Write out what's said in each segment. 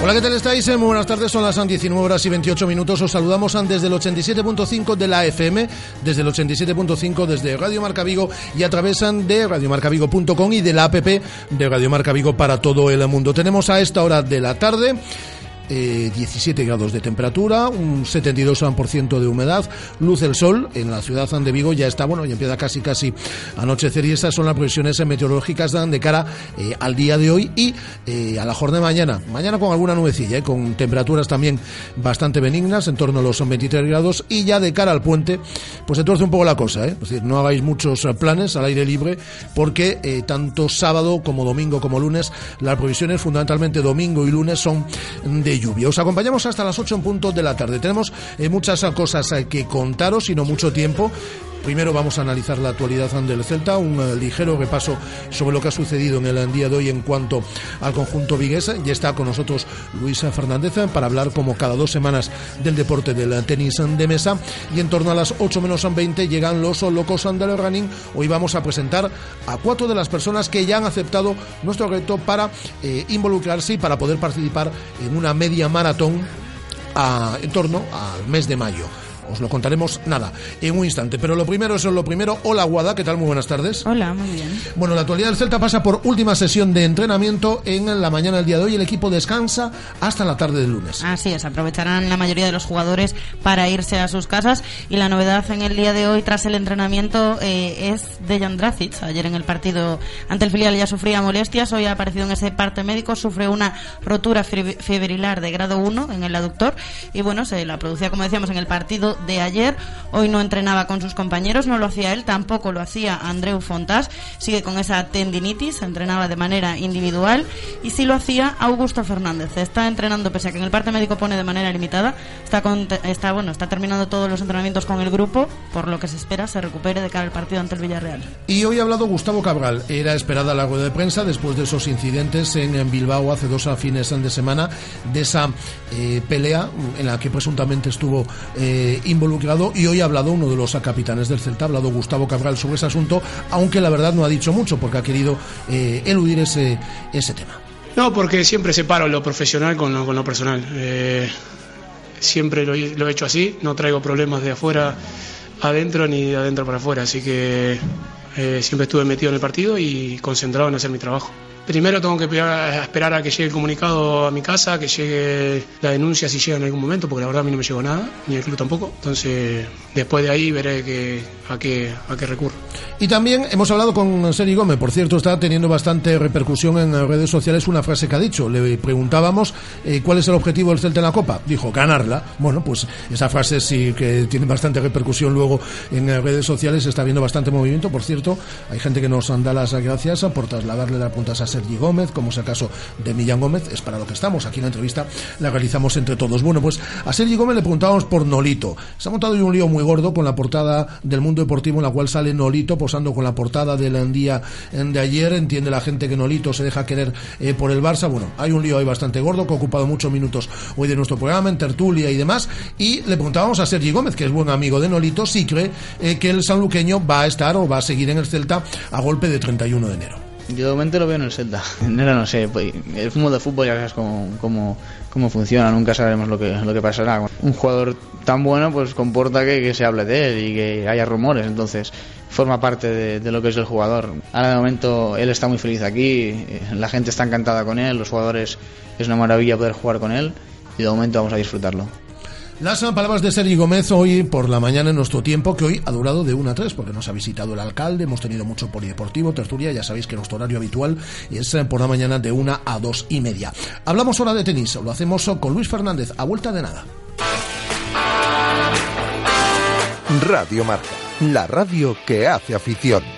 Hola, ¿qué tal estáis? Muy buenas tardes, son las 19 horas y 28 minutos. Os saludamos desde el 87.5 de la FM, desde el 87.5 desde Radio Marca Vigo y a través de radiomarcavigo.com y de la app de Radio Marca Vigo para todo el mundo. Tenemos a esta hora de la tarde eh, 17 grados de temperatura, un 72% de humedad, luz el sol en la ciudad de Vigo ya está, bueno, y empieza casi casi anochecer y estas son las previsiones meteorológicas de cara eh, al día de hoy y eh, a la jornada de mañana. Mañana con alguna nubecilla, eh, con temperaturas también bastante benignas, en torno a los 23 grados y ya de cara al puente, pues se tuerce un poco la cosa, es decir, no hagáis muchos planes al aire libre porque tanto sábado como domingo como lunes las previsiones fundamentalmente domingo y lunes son de lluvia. Os acompañamos hasta las 8 en punto de la tarde. Tenemos eh, muchas cosas eh, que contaros y no mucho tiempo. Primero vamos a analizar la actualidad del Celta, un eh, ligero repaso sobre lo que ha sucedido en el día de hoy en cuanto al conjunto viguesa. Ya está con nosotros Luis Fernández para hablar como cada dos semanas del deporte del tenis de mesa. Y en torno a las 8 menos 20 llegan los locos del running. Hoy vamos a presentar a cuatro de las personas que ya han aceptado nuestro reto para involucrarse y para poder participar en una media maratón en torno al mes de mayo. Os lo contaremos nada en un instante. Pero lo primero es lo primero. Hola, Guada, ¿qué tal? Muy buenas tardes. Hola, muy bien. Bueno, la actualidad del Celta pasa por última sesión de entrenamiento en la mañana del día de hoy. El equipo descansa hasta la tarde del lunes. Así es, aprovecharán la mayoría de los jugadores para irse a sus casas. Y la novedad en el día de hoy, tras el entrenamiento, eh, es de Jan Dracic. Ayer en el partido ante el filial ya sufría molestias. Hoy ha aparecido en ese parte médico. Sufre una rotura fibrilar de grado 1 en el aductor. Y bueno, se la producía, como decíamos, en el partido de ayer. Hoy no entrenaba con sus compañeros, no lo hacía él, tampoco lo hacía Andreu Fontas. Sigue con esa tendinitis, entrenaba de manera individual. Y sí lo hacía Augusto Fernández. Está entrenando, pese a que en el parte médico pone de manera limitada. Está, está, bueno, está terminando todos los entrenamientos con el grupo, por lo que se espera se recupere de cara al partido ante el Villarreal. Y hoy ha hablado Gustavo Cabral. Era esperada la rueda de prensa después de esos incidentes en Bilbao hace dos fines de semana, de esa eh, pelea en la que presuntamente estuvo eh, involucrado y hoy ha hablado uno de los capitanes del Celta, ha hablado Gustavo Cabral sobre ese asunto, aunque la verdad no ha dicho mucho porque ha querido eh, eludir ese, ese tema. No, porque siempre separo lo profesional con lo, con lo personal. siempre lo, he hecho así, no traigo problemas de afuera adentro ni de adentro para afuera, así que siempre estuve metido en el partido y concentrado en hacer mi trabajo. Primero tengo que esperar a que llegue el comunicado a mi casa, que llegue la denuncia si llega en algún momento, porque la verdad a mí no me llegó nada, ni el club tampoco. Entonces, después de ahí veré que, a, qué, a qué recurro. Y también hemos hablado con Seri Gómez, por cierto, está teniendo bastante repercusión en redes sociales una frase que ha dicho. Le preguntábamos eh, cuál es el objetivo del Celta en la Copa. Dijo, ganarla. Bueno, pues esa frase sí que tiene bastante repercusión luego en redes sociales, está viendo bastante movimiento. Por cierto, hay gente que nos da las gracias por trasladarle las puntas a Sergi Gómez, como es el caso de Millán Gómez, es para lo que estamos. Aquí la entrevista la realizamos entre todos. Bueno, pues a Sergi Gómez le preguntábamos por Nolito. Se ha montado un lío muy gordo con la portada del Mundo Deportivo en la cual sale Nolito posando con la portada del día de ayer. Entiende la gente que Nolito se deja querer eh, por el Barça. Bueno, hay un lío ahí bastante gordo que ha ocupado muchos minutos hoy de nuestro programa, en tertulia y demás. Y le preguntábamos a Sergi Gómez, que es buen amigo de Nolito, si cree eh, que el sanluqueño va a estar o va a seguir en el Celta a golpe de 31 de enero. Yo de momento lo veo en el Celta. En no sé. Pues, el fútbol de fútbol ya sabes cómo, cómo, cómo, funciona. Nunca sabemos lo que, lo que pasará. Un jugador tan bueno pues comporta que, que, se hable de él y que haya rumores. Entonces forma parte de, de, lo que es el jugador. Ahora de momento él está muy feliz aquí. La gente está encantada con él. Los jugadores es una maravilla poder jugar con él. Y de momento vamos a disfrutarlo. Las palabras de Sergi Gómez hoy por la mañana en nuestro tiempo, que hoy ha durado de 1 a 3, porque nos ha visitado el alcalde, hemos tenido mucho polideportivo, tertulia, ya sabéis que nuestro horario habitual es eh, por la mañana de 1 a 2 y media. Hablamos ahora de tenis, lo hacemos con Luis Fernández, a vuelta de nada. Radio Marca, la radio que hace afición.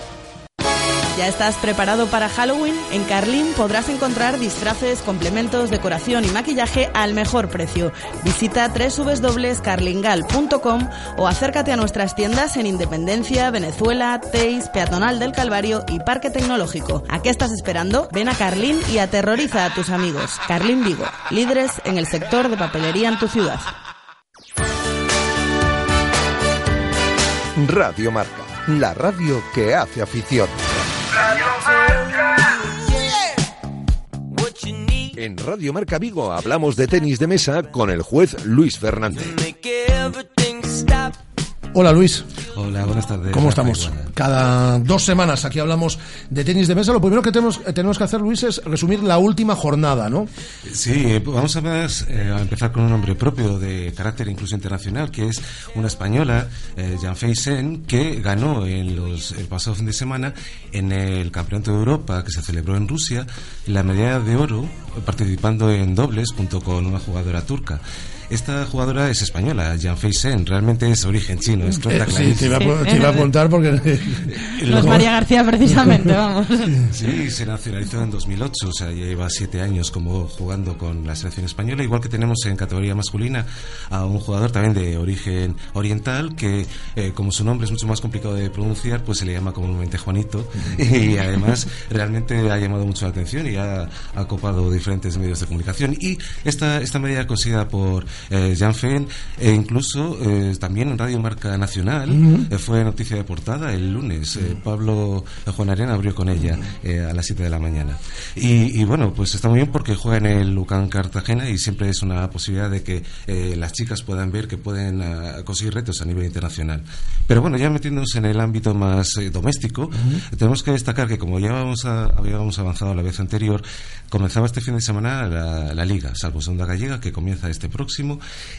¿Ya estás preparado para Halloween? En Carlín podrás encontrar disfraces, complementos, decoración y maquillaje al mejor precio. Visita www.carlingal.com o acércate a nuestras tiendas en Independencia, Venezuela, Teis, Peatonal del Calvario y Parque Tecnológico. ¿A qué estás esperando? Ven a Carlín y aterroriza a tus amigos. Carlín Vigo, líderes en el sector de papelería en tu ciudad. Radio Marca, la radio que hace afición. En Radio Marca Vigo hablamos de tenis de mesa con el juez Luis Fernández. Hola Luis. Hola, buenas tardes. ¿Cómo estamos? Cada dos semanas aquí hablamos de tenis de mesa. Lo primero que tenemos, eh, tenemos que hacer, Luis, es resumir la última jornada, ¿no? Sí, vamos a, más, eh, a empezar con un nombre propio de carácter incluso internacional, que es una española, eh, Jean Sen, que ganó en los, el pasado fin de semana en el Campeonato de Europa que se celebró en Rusia la medalla de oro participando en dobles junto con una jugadora turca. Esta jugadora es española, Jan Feisen, realmente es origen chino, es eh, Sí, te iba, a, te iba a apuntar porque... No es María García precisamente, vamos. Sí, se nacionalizó en 2008, o sea, ya lleva siete años como jugando con la selección española, igual que tenemos en categoría masculina a un jugador también de origen oriental que, eh, como su nombre es mucho más complicado de pronunciar, pues se le llama comúnmente Juanito y además realmente ha llamado mucho la atención y ha, ha copado diferentes medios de comunicación. Y esta, esta medida conseguida por eh, Jan Feen, e incluso eh, también en Radio Marca Nacional eh, fue noticia de portada el lunes. Pablo Juan Arena abrió con ella a las 7 de la mañana. Y, bueno, pues está muy bien porque juega en el Lucan Cartagena y siempre es una posibilidad de que las chicas puedan ver que pueden ah, conseguir retos a nivel internacional. Pero bueno, ya metiéndonos en el ámbito más doméstico, tenemos que destacar que como ya habíamos avanzado la vez anterior, comenzaba este fin de semana la, la Liga, salvo Segunda Gallega, que comienza este próximo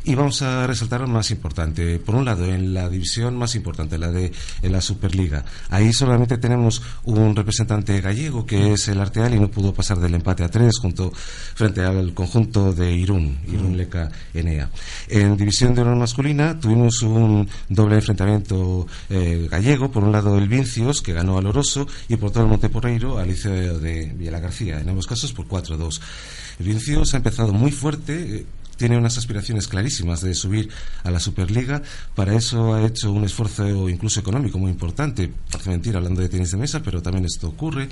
y vamos a resaltar lo más importante. Por un lado, en la división más importante, la de la Superliga, ahí solamente tenemos un representante gallego que es el Arteal y no pudo pasar del empate a tres junto frente al conjunto de Irún, Irún Leca Enea. En división de honor masculina tuvimos un doble enfrentamiento eh, gallego, por un lado el Vincios que ganó al Oroso y por todo el Monteporreiro al Liceo de Villa García, en ambos casos por 4-2. El Vincios ha empezado muy fuerte, eh, tiene unas aspiraciones clarísimas de subir a la Superliga. Para eso ha hecho un esfuerzo incluso económico muy importante. Parece mentir hablando de tenis de mesa, pero también esto ocurre.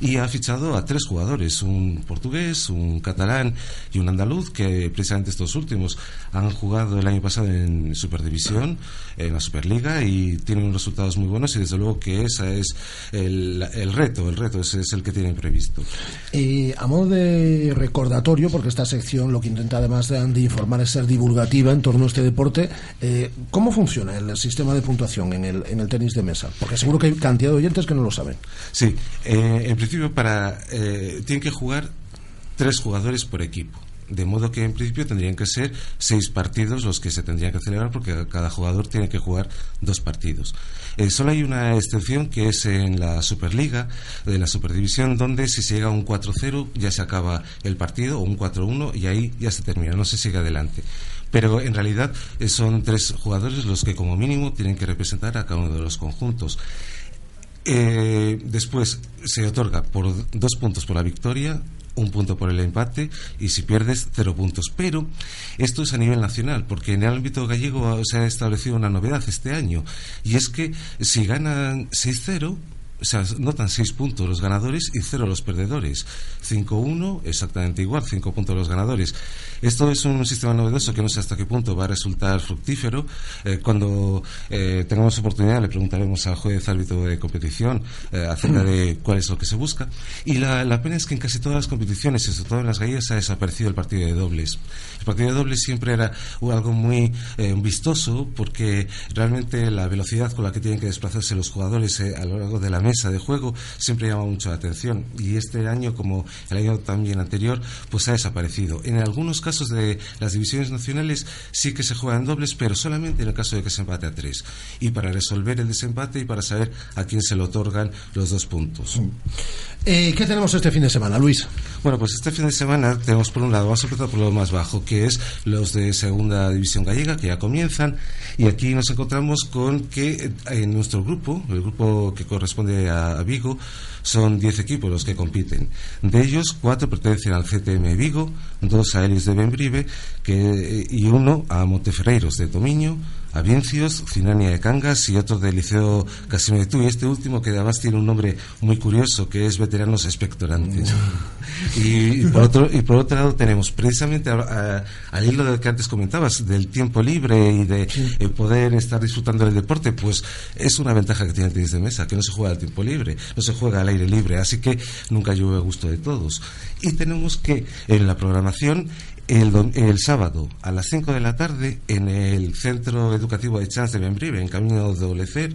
Y ha fichado a tres jugadores, un portugués, un catalán y un andaluz, que precisamente estos últimos han jugado el año pasado en Superdivisión, en la Superliga, y tienen resultados muy buenos. Y desde luego que ese es el, reto, el reto ese es el que tienen previsto. Eh, a modo de recordatorio, porque esta sección lo que intenta además de de informar es ser divulgativa en torno a este deporte. Eh, ¿Cómo funciona el sistema de puntuación en el, en el tenis de mesa? Porque seguro que hay cantidad de oyentes que no lo saben. Sí, eh, en principio para eh, tienen que jugar tres jugadores por equipo. De modo que en principio tendrían que ser seis partidos los que se tendrían que celebrar porque cada jugador tiene que jugar dos partidos. Eh, solo hay una excepción que es en la Superliga, de la Superdivisión, donde si se llega a un 4-0 ya se acaba el partido, o un 4-1 y ahí ya se termina, no se sigue adelante pero en realidad eh, son tres jugadores los que como mínimo tienen que representar a cada uno de los conjuntos. Eh, después se otorga por dos puntos por la victoria, un punto por el empate y si pierdes cero puntos. Pero esto es a nivel nacional, porque en el ámbito gallego se ha establecido una novedad este año y es que si ganan 6-0 o sea, notan 6 puntos los ganadores y 0 los perdedores. 5-1, exactamente igual, 5 puntos los ganadores. Esto es un sistema novedoso que no sé hasta qué punto va a resultar fructífero. Eh, cuando eh, tengamos oportunidad le preguntaremos al juez árbitro de competición eh, acerca de cuál es lo que se busca. Y la, pena es que en casi todas las competiciones, sobre todo en las gallegas, ha desaparecido el partido de dobles. El partido de dobles siempre era algo muy vistoso porque realmente la velocidad con la que tienen que desplazarse los jugadores a lo largo de la mesa de juego siempre llama mucho la atención. Y este año como el año también anterior pues ha desaparecido. En algunos casos de las divisiones nacionales sí que se juegan dobles pero solamente en el caso de que se empate a tres. Y para resolver el desempate y para saber a quién se le otorgan los dos puntos. Eh, ¿qué tenemos este fin de semana Luis? bueno pues este fin de semana tenemos por un lado vamos a empezar por lo más bajo que es los de segunda división gallega que ya comienzan. Y aquí nos encontramos con que en nuestro grupo el grupo que corresponde a, Vigo son 10 equipos los que compiten. De ellos, cuatro pertenecen al CTM Vigo, dos a Elis de Benbrive que, y uno a Monteferreiros de Tomiño, Aviencios, Cinania de Cangas y otro del Liceo Casino de Tú. Y este último, que además tiene un nombre muy curioso, que es Veteranos Expectorantes. Mm. y, por otro, y por otro lado tenemos, precisamente al hilo de que antes comentabas, del tiempo libre y de eh, poder estar disfrutando del deporte, pues es una ventaja que tiene el tenis de mesa, que no se juega al tiempo libre, no se juega al aire libre, así que nunca llueve a gusto de todos. Y tenemos que, en la programación, el, sábado a las 5 de la tarde en el Centro Educativo de Chance de Benbrive, en camino de Olecer,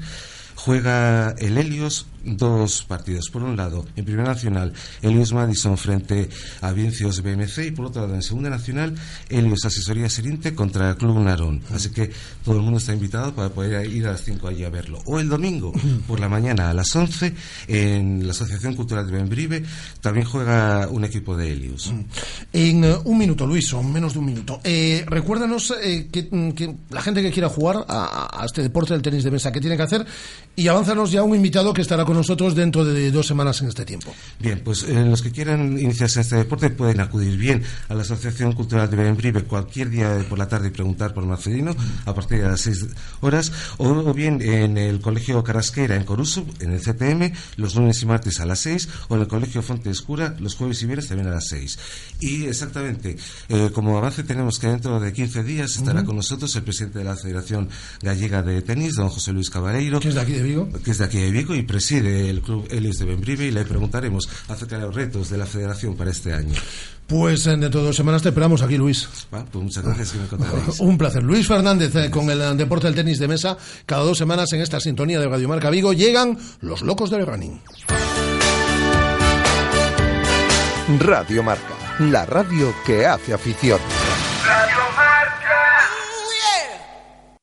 juega el Helios dos partidos. Por un lado, en Primera Nacional, Helios Madison frente a Viencios BMC y por otro lado, en Segunda Nacional, Helios Asesoría Serinte contra el Club Narón. Así que todo el mundo está invitado para poder ir a las 5 allí a verlo. O el domingo, por la mañana a las 11, en la Asociación Cultural de Benbrive, también juega un equipo de Helios. En uh, un minuto, Luis, o menos de un minuto. Eh, recuérdanos eh, mm, que, la gente que quiera jugar a, a, este deporte del tenis de mesa, ¿qué tiene que hacer? Y avánzanos ya un invitado que estará con nosotros dentro de dos semanas en este tiempo. Bien, pues eh, los que quieran iniciarse en este deporte pueden acudir bien a la Asociación Cultural de Benbrive cualquier día por la tarde y preguntar por Marcelino a partir de las 6 horas o, bien en el Colegio Carasquera en Coruso, en el CTM, los lunes y martes a las 6 o en el Colegio Fonte Escura los jueves y viernes también a las 6. Y exactamente, eh, como avance tenemos que dentro de 15 días estará con nosotros el presidente de la Federación Gallega de Tenis, don José Luis Cabaleiro. Que es de aquí de Vigo. Que es de aquí de Vigo y preside del Club Helios de Benbrive y le preguntaremos acerca de los retos de la federación para este año. Pues eh, dentro de dos semanas te esperamos aquí, Luis. pues muchas gracias Un placer. Luis Fernández eh, con el deporte del tenis de mesa. Cada dos semanas en esta sintonía de Radio Marca Vigo llegan los locos del running. Radio Marca, la radio que hace afición.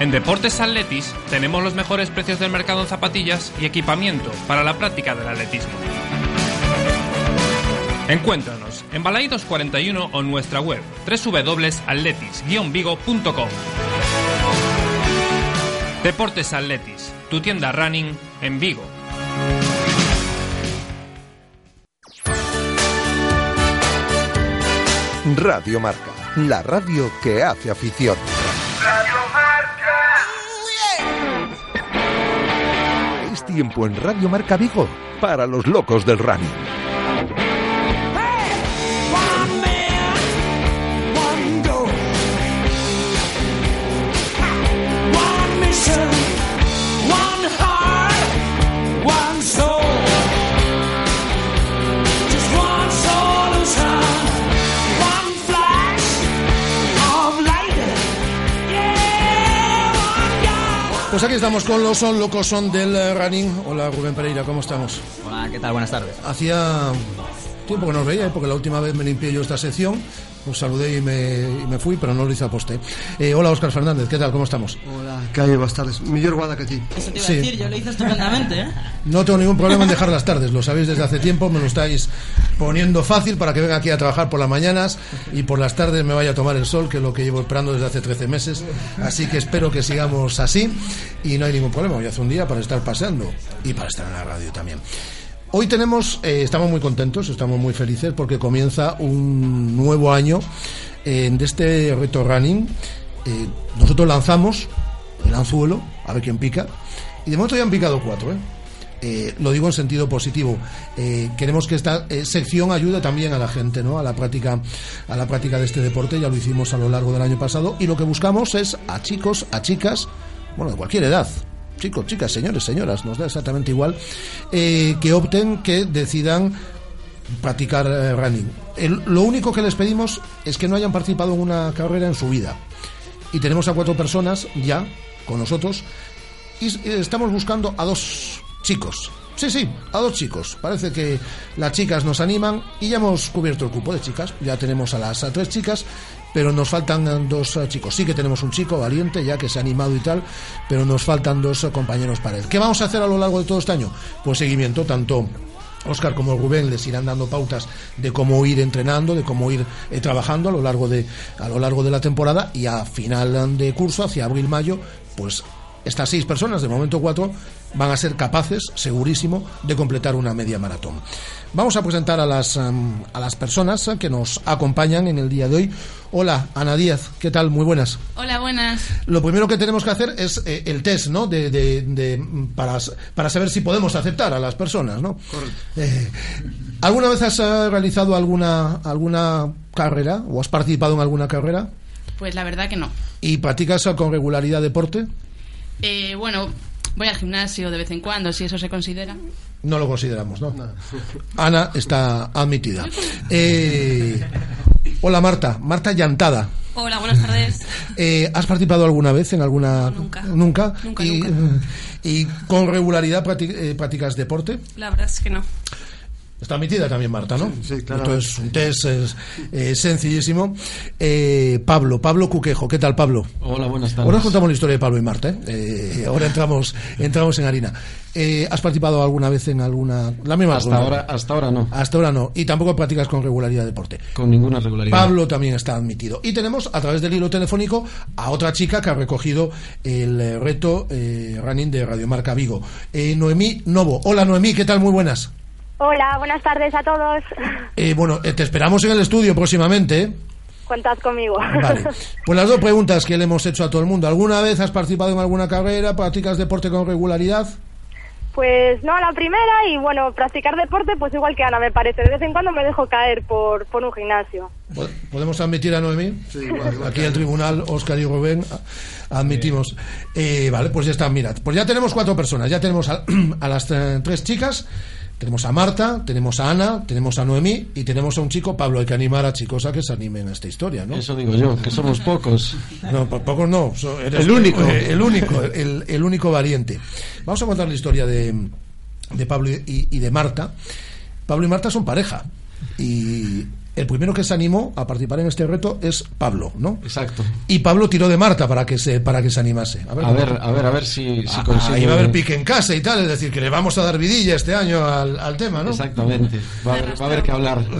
En Deportes Atletis tenemos los mejores precios del mercado en zapatillas y equipamiento para la práctica del atletismo. Encuéntranos en Balaidos 41 o en nuestra web www.atletis-vigo.com. Deportes Atletis, tu tienda running en Vigo. Radio Marca, la radio que hace afición. Tiempo en Radio Marca Vigo para los locos del running. Pues aquí estamos con los son locos son del running. Hola Rubén Pereira, ¿cómo estamos? Hola, ¿qué tal? Buenas tardes. Hacía Tiempo que no os veía, ¿eh? porque la última vez me limpié yo esta sección. Os saludé y me, y me fui, pero no lo hice a poste. Eh, hola, Óscar Fernández, ¿qué tal? ¿Cómo estamos? Hola, hai boas tardes. Mellor guada que ti. Eso te iba Sí. a decir, yo lo hice estupendamente, ¿eh? No tengo ningún problema en dejar las tardes, lo sabéis desde hace tiempo, me lo estáis poniendo fácil para que venga aquí a trabajar por las mañanas y por las tardes me vaya a tomar el sol, que es lo que llevo esperando desde hace 13 meses. Así que espero que sigamos así y no hay ningún problema. Hoy hace un día para estar paseando y para estar en la radio también. Hoy tenemos, eh, estamos muy contentos, estamos muy felices porque comienza un nuevo año eh, de este reto running. Eh, nosotros lanzamos el anzuelo, a ver quién pica, y de momento ya han picado cuatro, ¿eh? Lo digo en sentido positivo. Queremos que esta sección ayude también a la gente, ¿no? A la práctica, a la práctica de este deporte. Ya lo hicimos a lo largo del año pasado y lo que buscamos es a chicos, a chicas, bueno, de cualquier edad. Chicos, chicas, señores, señoras, nos da exactamente igual, eh, que opten, que decidan practicar eh, running. Lo único que les pedimos es que no hayan participado en una carrera en su vida. Y tenemos a cuatro personas ya con nosotros y eh, estamos buscando a dos chicos. Sí, sí, a dos chicos. Parece que las chicas nos animan y ya hemos cubierto el cupo de chicas. Ya tenemos a las a tres chicas, pero nos faltan eh, dos eh, chicos. Sí que tenemos un chico valiente ya que se ha animado y tal, pero nos faltan dos eh, compañeros para él. ¿Qué vamos a hacer a lo largo de todo este año? Pues seguimiento tanto Oscar como Rubén les irán dando pautas de cómo ir entrenando, de cómo ir trabajando a lo largo de a lo largo de la temporada y a final de curso hacia abril mayo, pues estas seis personas, de momento cuatro, van a ser capaces, segurísimo, de completar una media maratón. Vamos a presentar a las em, a las personas que nos acompañan en el día de hoy. Hola, Ana Díaz, ¿qué tal? Muy buenas. Hola, buenas. Lo primero que tenemos que hacer es eh, el test, ¿no? De, de- de- para, para saber si podemos aceptar a las personas, ¿no? Eh, ¿Alguna vez has eh, realizado alguna, alguna carrera o has participado en alguna carrera? Pues la verdad que no. ¿Y practicas con regularidad deporte? Eh, bueno, voy al gimnasio de vez en cuando, si eso se considera. No lo consideramos, ¿no? Ana está admitida. Eh, hola Marta, Marta Llantada. Hola, buenas tardes. Eh, ¿Has participado alguna vez en alguna? nunca. Nunca. Nunca, y, nunca. ¿Y con regularidad eh, practicas deporte? La verdad es que no. Está admitida también Marta, ¿no? Sí, claro. Entonces, un test es, eh, sencillísimo. Eh, Pablo, Pablo Cuquejo, ¿qué tal Pablo? Hola, buenas tardes. Ahora os contamos la historia de Pablo y Marta, ¿eh? Eh, ahora entramos, entramos en harina. Eh, ¿Has participado alguna vez en alguna... La misma Hasta ahora, hasta ahora no. Hasta ahora no. Y tampoco practicas con regularidad deporte. Con ninguna regularidad. Pablo también está admitido. Y tenemos a través del hilo telefónico a otra chica que ha recogido el reto eh, running de Radiomarca Vigo. Eh, Noemí Novo. Hola Noemí, ¿qué tal? Muy buenas. Hola, buenas tardes a todos. Eh, bueno, eh, te esperamos en el estudio próximamente. ¿eh? Cuentad conmigo. Vale. Pues las dos preguntas que le hemos hecho a todo el mundo. ¿Alguna vez has participado en alguna carrera? ¿Practicas deporte con regularidad? Pues no, la primera y bueno, practicar deporte pues igual que Ana me parece. De vez en cuando me dejo caer por, por un gimnasio. ¿Po- ¿Podemos admitir a Noemí? Aquí el tribunal, Óscar y Rubén, admitimos. Eh, vale, pues ya está, mira, pues ya tenemos cuatro personas. Ya tenemos a, a las eh, tres chicas, tenemos a Marta, tenemos a Ana, tenemos a Noemí y tenemos a un chico, Pablo. Hay que animar a chicos a que se animen a esta historia, ¿no? Eso digo yo, que somos pocos. No, po- pocos no. so- eres El único. eh, El único, el, el único valiente. Vamos a contar la historia de, de Pablo y, y de Marta. Pablo y Marta son pareja. Y el primero que se animó a participar en este reto es Pablo, ¿no? Exacto. Y Pablo tiró de Marta para que se, para que se animase. A ver, a ver, a ver si, si Ah, consigo. ahí va a haber pique en casa y tal, es decir, que le vamos a dar vidilla este año al, al tema, ¿no? Exactamente. Va a, haber, va a haber que hablar.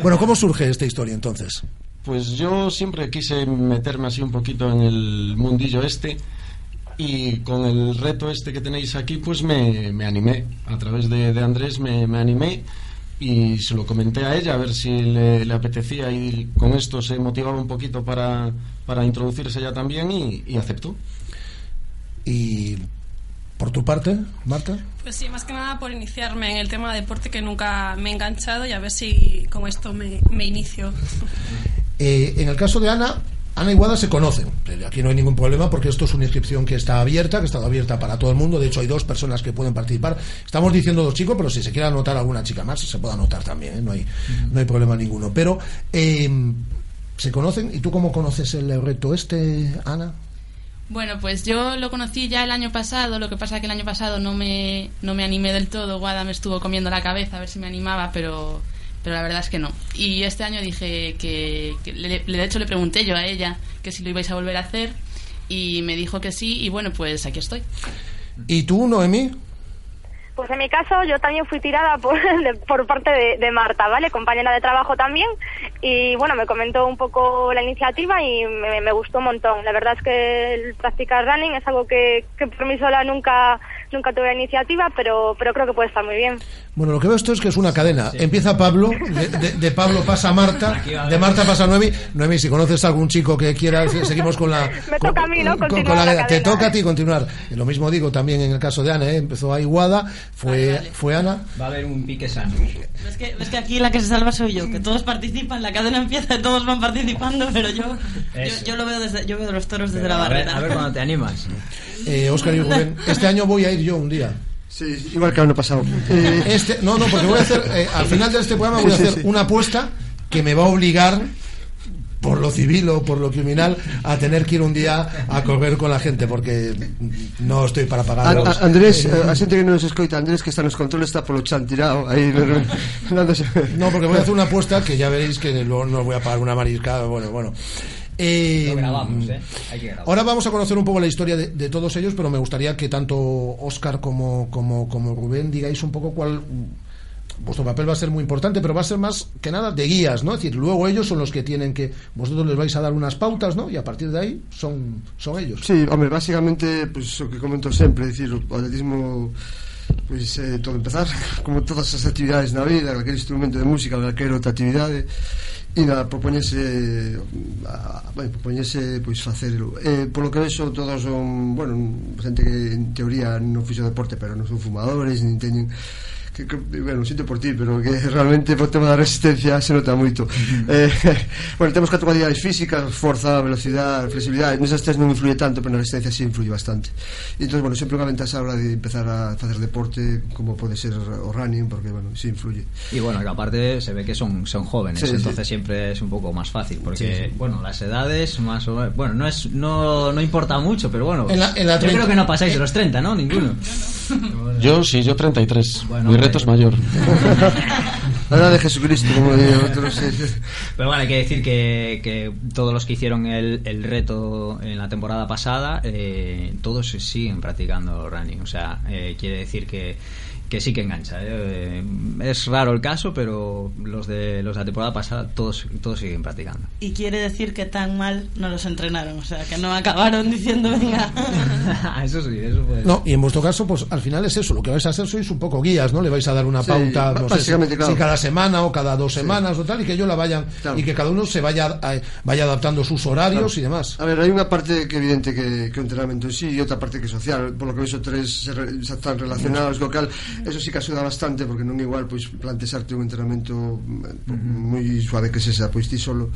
Bueno, ¿cómo surge esta historia entonces? Pues yo siempre quise meterme así un poquito en el mundillo este y con el reto este que tenéis aquí pues me, me animé. A través de, de Andrés me, me animé y se lo comenté a ella a ver si le, le apetecía y con esto se motivaba un poquito para, para introducirse ella también y, y aceptó. Y por tu parte, Marta. Pues sí, más que nada por iniciarme en el tema de deporte que nunca me he enganchado y a ver si con esto me, me inicio. Eh, en el caso de Ana, Ana y Guada se conocen. Eh, Aquí no hay ningún problema porque esto es una inscripción que está abierta, que está abierta para todo el mundo. De hecho, hay dos personas que pueden participar. Estamos diciendo dos chicos, pero si se quiere anotar alguna chica más, se puede anotar también. ¿eh? No, hay, no hay problema ninguno. Pero eh, se conocen. ¿Y tú cómo conoces el reto este, Ana? Bueno, pues yo lo conocí ya el año pasado, lo que pasa que el año pasado no me, no me animé del todo, Guada me estuvo comiendo la cabeza a ver si me animaba, pero, pero la verdad es que no. Y este año dije que, que le- le- de hecho le pregunté yo a ella que si lo ibais a volver a hacer y me dijo que sí y bueno, pues aquí estoy. ¿Y tú, Noemí? Pues en mi caso yo también fui tirada por, de- por parte de, de Marta, ¿vale? Compañera de trabajo también. Y bueno, me comentó un poco la iniciativa y me, me gustó un montón. La verdad es que el practicar running es algo que, que por mí sola nunca, nunca tuve iniciativa, pero, pero creo que puede estar muy bien. Bueno, lo que veo esto es que es una cadena. Empieza Pablo, de, de- de Pablo pasa Marta, de Marta pasa Noemi. Noemi, si conoces a algún chico que quiera, seguimos con la... Me con- toca a mí, ¿no? con- con la- la te toca a ti continuar. Y lo mismo digo también en el caso de Ana, ¿eh? empezó ahí Guada, fue, fue Ana. Va a haber un pique sano. Es que, es que aquí la que se salva soy yo, que todos participan, la cadena empieza y todos van participando, pero yo, yo, yo lo veo desde, yo veo los toros desde Pero la a ver, barrera. a ver cuando te animas. Eh, Óscar y Rubén, este año voy a ir yo un día. Sí, igual que el año pasado. Eh, Este, no, no, porque voy a hacer, eh, al final de este programa voy a Sí, sí, hacer sí. una apuesta que me va a obligar por lo civil o por lo criminal a tener que ir un día a correr con la gente porque no estoy para pagar a- Andrés, eh, a xente que nos escoita, Andrés que está nos controles está polo chan tirado aí dándose. No, porque voy a hacer una apuesta que ya veréis que luego no os voy a pagar una mariscada. Bueno, bueno. Eh, Lo grabamos, ¿eh? Hay que grabar. Ahora vamos a conocer un poco la historia de, de todos ellos, pero me gustaría que tanto Oscar como, como, como Rubén digáis un poco cuál. Vuestro papel va a ser muy importante, pero va a ser más que nada de guías, ¿no? Es decir, luego ellos son los que tienen que. Vosotros les vais a dar unas pautas, ¿no? Y a partir de ahí son, son ellos. Sí, hombre, básicamente, pues o que comento sempre, é dicir, o atletismo pois eh, todo empezar, como todas as actividades na vida, calquer instrumento de música, calquer outra actividade, Ida, propoñese a, bueno, propoñese pois facelo. Eh, polo que vexo todos son, bueno, xente que en teoría non fixo deporte, pero non son fumadores, nin teñen que, que, bueno, sinto por ti, pero que realmente o tema da resistencia se nota moito. eh, bueno, temos catro cualidades físicas, forza, velocidade, flexibilidade, nesas tres non influye tanto, pero na resistencia sí influye bastante. E entón, bueno, sempre unha ventaxa a hora de empezar a facer deporte, como pode ser o running, porque, bueno, sí influye. Y bueno, que aparte se ve que son, son jóvenes, Sí, sí. entonces siempre es un poco más fácil, porque, Sí, sí. bueno, las edades más o menos, bueno, no es no, no importa mucho, pero bueno, En la- en la yo 30 creo que no pasáis de los 30, ¿no? Ninguno. Yo sí, yo 33. Bueno, reto es mayor. La edad de Jesucristo, como de otros. Pero bueno, hay que decir que, que todos los que hicieron el, el reto en la temporada pasada, eh, todos siguen practicando running. O sea, eh, quiere decir que, que sí que engancha. ¿eh? Es raro el caso, pero los de los de la temporada pasada todos, todos siguen practicando. Y quiere decir que tan mal no los entrenaron, o sea, que no acabaron diciendo, venga. eso sí, eso puede No, y en vuestro caso, pues al final es eso, lo que vais a hacer sois un poco guías, ¿no? Le vais a dar una Sí, pauta, no sé, claro. si cada semana o cada dos semanas o tal, y que ellos la vayan, y que cada uno se vaya, eh, vaya adaptando sus horarios Claro. y demás. A ver, hai unha parte que evidente que, que o entrenamento en sí e outra parte que social, por lo que tres se re, se están relacionados, co cal Eso sí que axuda bastante porque non é igual pois plantexarte un entrenamento uh eh, -huh. moi suave que sexa, pois ti solo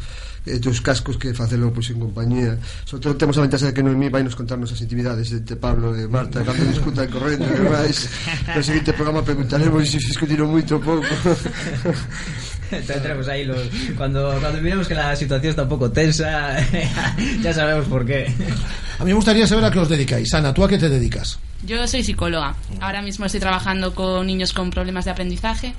eh, e teus cascos que facelo pois en compañía. Sobre todo temos a ventaxa de que Noemí vai nos contarnos as intimidades de, de Pablo de Marta, cando discutan correndo e demais No seguinte programa preguntaremos se discutiron moito pouco. tendremos ahí los cuando cuando miremos que la situación está un poco tensa ya sabemos por qué a mí me gustaría saber a qué os dedicáis Ana tú a qué te dedicas Yo soy psicóloga. Ahora mismo estoy trabajando con niños con problemas de aprendizaje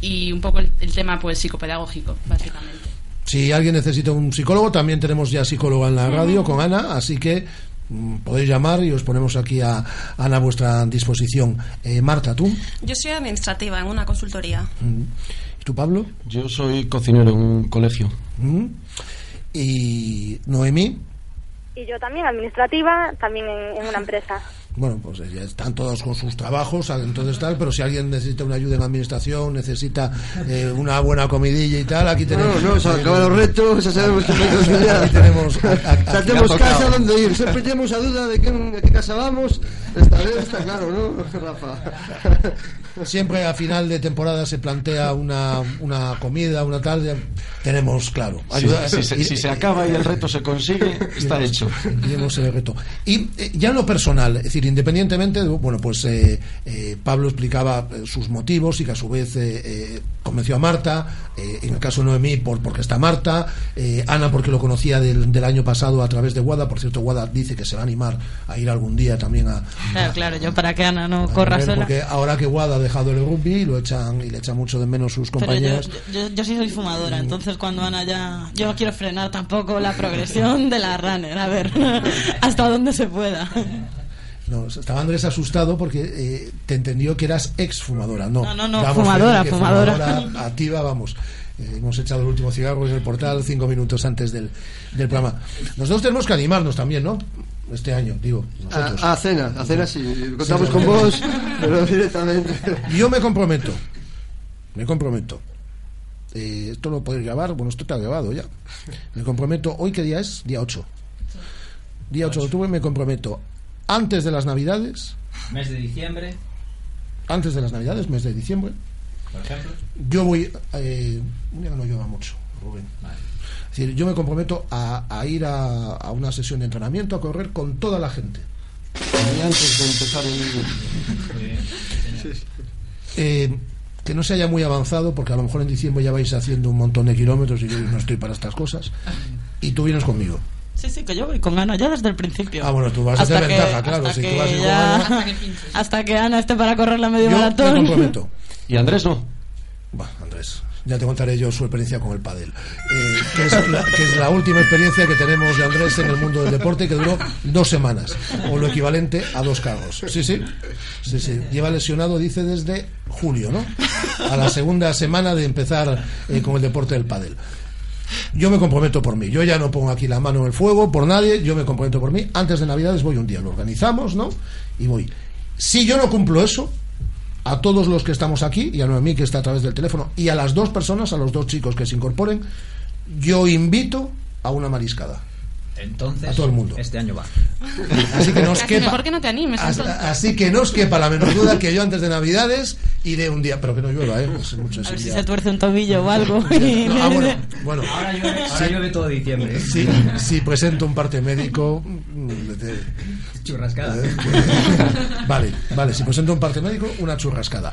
y un poco el, el tema pues psicopedagógico, básicamente. Si alguien necesita un psicólogo, también tenemos ya psicóloga en la radio con Ana, así que mm, podéis llamar y os ponemos aquí a Ana a vuestra disposición. Eh, Marta, ¿tú? Yo soy administrativa en una consultoría. ¿Y tú, Pablo? Yo soy cocinero en un colegio. ¿Y Noemí? Y yo también, administrativa, también en, en una empresa. Bueno, pues ya están todos con sus trabajos, entonces tal, pero si alguien necesita una ayuda en administración, necesita eh, una buena comidilla y tal, aquí tenemos... No, no, se los retos, ya sabemos que Aquí tenemos... a- a- ha casa donde ir Sempre temos a duda de que, de que casa vamos Esta vez está claro, ¿no, Rafa? Siempre a final de temporada se plantea una, una comida, una ya tenemos claro. Si, ayuda- si se, y- si se acaba y el reto se consigue, está hecho. En el reto. Y eh, ya en lo personal, es decir, independientemente, de- bueno, pues eh, eh, Pablo explicaba eh, sus motivos y que a su vez eh, eh, convenció a Marta, eh, en el caso de Noemí por, porque está Marta, eh, Ana porque lo conocía del, del año pasado a través de Guada, por cierto, Guada dice que se va a animar a ir algún día también a, Claro, claro, yo para que Ana no corra sola. Porque ahora que Wada ha dejado el rugby y lo echan y le echan mucho de menos sus Pero yo, compañeras. yo, yo sí soy fumadora, entonces cuando Ana ya... Yo no quiero frenar tampoco la progresión de la runner, a ver, hasta donde se pueda. No, estaba Andrés asustado porque eh, te entendió que eras ex fumadora. No, No, no, no, fumadora, que fumadora. fumadora activa, vamos. Eh, hemos echado el último cigarro en el portal cinco minutos antes del, del programa. Nosotros tenemos que animarnos también, ¿no? Este año, digo, nosotros. A, a cena, a cena sí. Contamos Sí, con vos, pero directamente. Yo me comprometo, me comprometo. Eh, esto lo podéis grabar, bueno, esto está grabado ya. Me comprometo, ¿hoy qué día es? Día 8. Día 8 de octubre me comprometo antes de las Navidades, Mes de diciembre, antes de las Navidades, mes de diciembre, por ejemplo. yo voy, eh, un día que no llueva mucho, Rubén. Es decir, yo me comprometo a, a ir a, a una sesión de entrenamiento, a correr con toda la gente. Y antes de empezar el... Eh, que no se haya muy avanzado, porque a lo mejor en diciembre ya vais haciendo un montón de kilómetros y yo no estoy para estas cosas. Y tú vienes conmigo. Sí, sí, que yo voy con Ana ya desde el principio. Ah, bueno, tú vas a Hasta tener que- ventaja, claro. hasta Si tú que vas a Ana- Hasta que Ana esté para correr la medio Yo me maratón. comprometo. Y Andrés no. Bah, Andrés, ya te contaré yo su experiencia con el pádel. Eh, que, es la, última experiencia que tenemos de Andrés en el mundo del deporte que duró dos semanas, o lo equivalente a dos cargos. Sí, sí. Sí, sí. Lleva lesionado, dice, desde julio, ¿no? A la segunda semana de empezar eh, con el deporte del pádel. Yo me comprometo por mí. Yo ya no pongo aquí la mano en el fuego por nadie. Yo me comprometo por mí. Antes de Navidades voy un día. Lo organizamos, ¿no? Y voy. Si yo no cumplo eso, a todos los que estamos aquí y a Noemí que está a través del teléfono y a las dos personas, a los dos chicos que se incorporen, yo invito a una mariscada. Entonces, A todo el mundo. este año va. Así que nos quepa, mejor que no te animes. así que no os quepa la menor duda que yo antes de Navidades iré un día, pero que no llueva, ¿eh? Pues mucho A ver ese si se tuerce un tobillo o algo. No, ah, bueno, bueno. Ahora llueve, ahora Sí. llueve todo diciembre. Si, si presento un parte médico. mm, de- Churrascada. Eh, vale, vale, si presento un parte médico, una churrascada.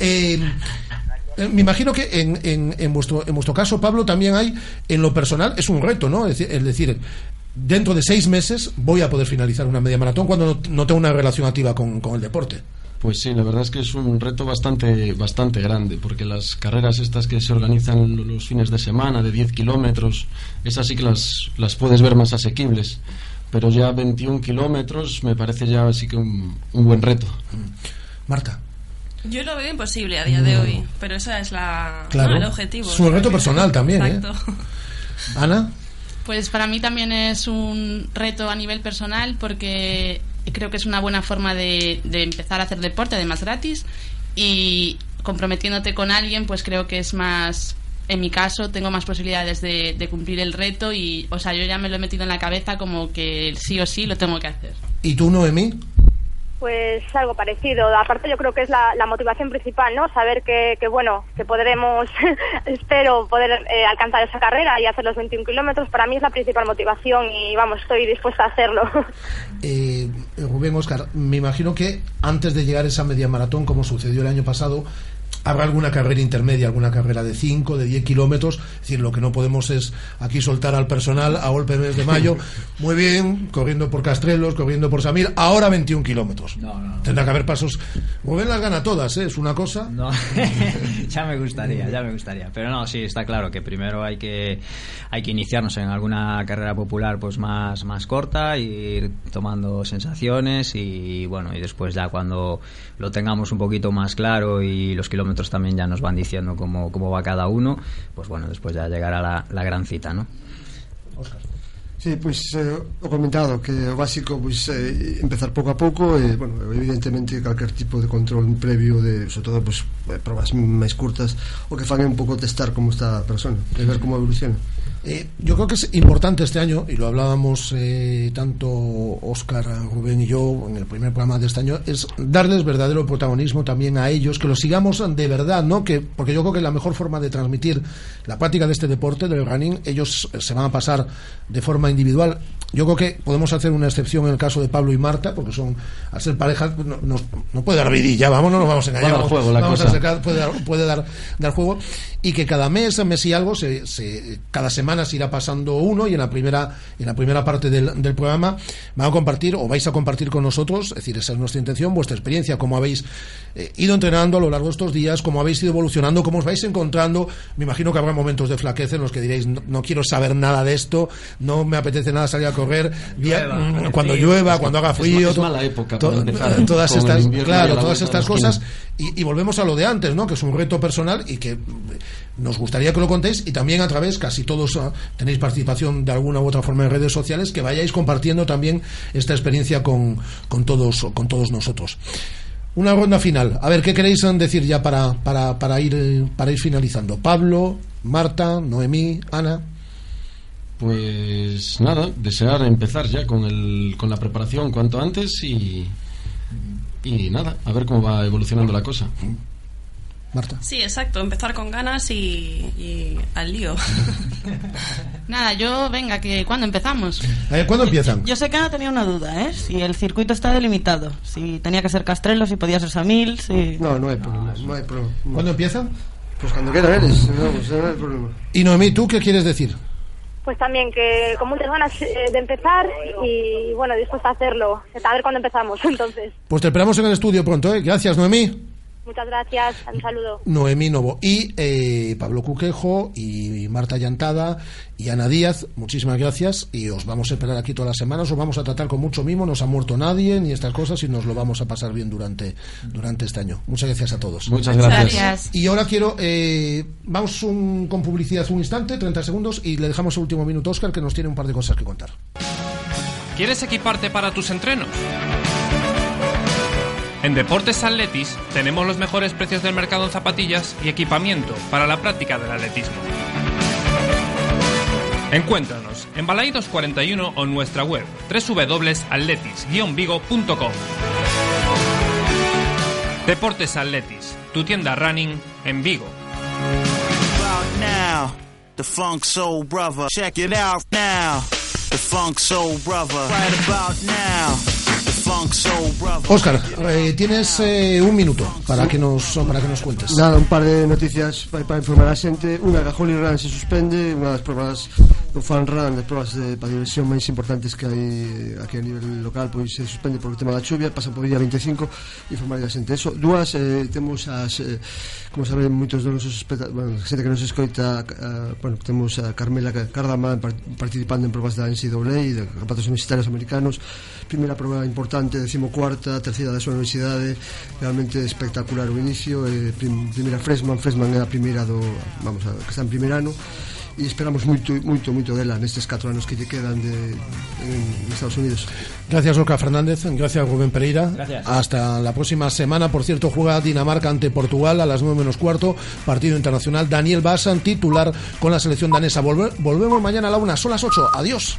Eh, eh, me imagino que en, en, en, vuestro, en vuestro caso, Pablo, también hay, en lo personal, es un reto, ¿no? Es decir, es decir, dentro de seis meses voy a poder finalizar una media maratón cuando no, no tengo una relación activa con, con el deporte. Pues sí, la verdad es que es un reto bastante, bastante grande, porque las carreras estas que se organizan los fines de semana, de 10 kilómetros, esas sí que las, las puedes ver más asequibles. Pero ya 21 kilómetros me parece ya así que un, un buen reto. Marta. Yo lo veo imposible a día de hoy, pero ese es la, Claro. el objetivo. Es un reto personal también, ¿eh? Exacto. Ana. Pues para mí también es un reto a nivel personal porque creo que es una buena forma de, empezar a hacer deporte, además gratis, y comprometiéndote con alguien, pues creo que es más, en mi caso, tengo más posibilidades de, de cumplir el reto y, o sea, yo ya me lo he metido en la cabeza como que sí o sí lo tengo que hacer. ¿Y tú, Noemí? Pues algo parecido. Aparte yo creo que es la, la motivación principal, ¿no? Saber que, que bueno, que podremos, espero, poder eh, alcanzar esa carrera y hacer los 21 kilómetros. Para mí es la principal motivación y vamos, estoy dispuesta a hacerlo. Eh, Rubén Oscar, me imagino que antes de llegar a esa media maratón, como sucedió el año pasado, habrá alguna carrera intermedia, alguna carrera de 5, de 10 kilómetros. Es decir, lo que no podemos es aquí soltar al personal a golpe de mes de mayo. Muy bien, corriendo por Castrelos, corriendo por Samir, ahora 21 kilómetros. Tendrá que haber pasos. Rubén las gana todas, ¿eh? es una cosa. No, ya me gustaría, ya me gustaría. Pero no, sí, está claro que primero hay que, hay que iniciarnos en alguna carrera popular pues más, más corta, ir tomando sensaciones y bueno, y después ya cuando lo tengamos un poquito más claro y los kilómetros kilómetros también ya nos van diciendo cómo, cómo va cada uno, pues bueno, después ya llegará la, la gran cita, ¿no? Oscar. Sí, pues eh, he comentado que o básico pues eh, empezar pouco a pouco e eh, bueno, evidentemente calquer tipo de control previo de, sobre todo pues eh, probas máis curtas, o que fan é un pouco testar como está a persona, e ver como evoluciona. Eh, yo creo que es importante este año, y lo hablábamos eh, tanto Oscar, Rubén y yo en el primer programa de este año, es darles verdadero protagonismo también a ellos, que lo sigamos de verdad, ¿no? Que, porque yo creo que la mejor forma de transmitir la práctica de este deporte, del running, ellos se van a pasar de forma individual. Yo creo que podemos hacer una excepción en el caso de Pablo y Marta, porque son, al ser pareja, no, nos- no puede dar vidilla, vamos, no nos vamos a engañar. A vamos- juego la vamos a cosa. sacar- puede dar, puede dar, dar juego y que cada mes, mes y algo, se, se- cada semana semanas irá pasando uno y en la primera, en la primera parte del, del programa van a compartir o vais a compartir con nosotros, es decir, esa es nuestra intención, vuestra experiencia, cómo habéis eh, ido entrenando a lo largo de estos días, cómo habéis ido evolucionando, cómo os vais encontrando. Me imagino que habrá momentos de flaqueza en los que diréis, no, no quiero saber nada de esto, no me apetece nada salir a correr, Llueva, mm, cuando frío. llueva, cuando haga frío, es mala época to- para empezar todas estas, claro, todas cosas y, y volvemos a lo de antes, ¿no? Que es un reto personal y que nos gustaría que lo contéis y también a través, casi todos ah, tenéis participación de alguna u otra forma en redes sociales, que vayáis compartiendo también esta experiencia con, con todos, con todos nosotros. Una ronda final. A ver, ¿qué queréis eh, decir ya para, para, para ir, para ir finalizando? Pablo, Marta, Noemí, Ana. Pues nada, desear empezar ya con, el, con la preparación cuanto antes y, y nada, a ver cómo va evolucionando la cosa. Marta. Sí, exacto, empezar con ganas y, y al lío. Nada, yo, venga, que ¿cuándo empezamos? Eh, ¿Cuándo empiezan? Yo sé que Ana tenía una duda, ¿eh? Si el circuito está delimitado, si tenía que ser Castrelo, si podía ser Samil, si... No, no hay problema, no hay problema. ¿Cuándo empiezan? Pues cuando quieran eres, vamos, no hay problema. Y Noemí, ¿tú qué quieres decir? Pues también que con muchas ganas eh, de empezar y bueno, dispuesta a hacerlo. A ver cuándo empezamos, entonces. Pues te esperamos en el estudio pronto, ¿eh? Gracias, Noemí. Muchas gracias, un saludo. Noemí Novo y eh, Pablo Cuquejo y Marta Llantada y Ana Díaz, muchísimas gracias y os vamos a esperar aquí todas las semanas, os vamos a tratar con mucho mimo, no se ha muerto nadie ni estas cosas y nos lo vamos a pasar bien durante, durante este año. Muchas gracias a todos. Muchas gracias. Gracias. Y ahora quiero, eh, vamos un- con publicidad un instante, 30 segundos y le dejamos el último minuto a Oscar que nos tiene un par de cosas que contar. ¿Quieres equiparte para tus entrenos? En Deportes Atletis tenemos los mejores precios del mercado en zapatillas y equipamiento para la práctica del atletismo. Encuéntranos en Balaidos 41 o en nuestra web www.atletis-vigo.com. Deportes Atletis, tu tienda running en Vigo. Check it out now. The Funk Soul Brother. Right about now. Oscar, eh, tienes eh, un minuto para que nos para que nos cuentes. Nada, un par de noticias para, para informar a xente Unha, que a Holy Run se suspende Unha das probas o fan run das probas de padiversión máis importantes que hai aquí a nivel local pois se suspende por o tema da chuvia pasa por día 25 informar a xente eso. Dúas eh, temos as eh, como saben moitos dos nosos bueno, xente que nos escoita eh, bueno, temos a Carmela Cardamán participando en probas da NCAA de campeonatos universitarios americanos. Primeira proba importante decimocuarta terceira da súa universidade. Realmente espectacular o inicio eh, prim, primeira Fresman Fresman é a primeira do vamos a, que está en primer ano. E esperamos moito, moito, moito dela nestes 4 anos que lle quedan de, en Estados Unidos Gracias, Oscar Fernández. Gracias, Rubén Pereira. Gracias. Hasta la próxima semana. Por cierto, juega Dinamarca ante Portugal a las 9 menos cuarto. Partido internacional. Daniel Bassan, titular con la selección danesa. Volve- volvemos mañana a la una. Son las 8. Adiós.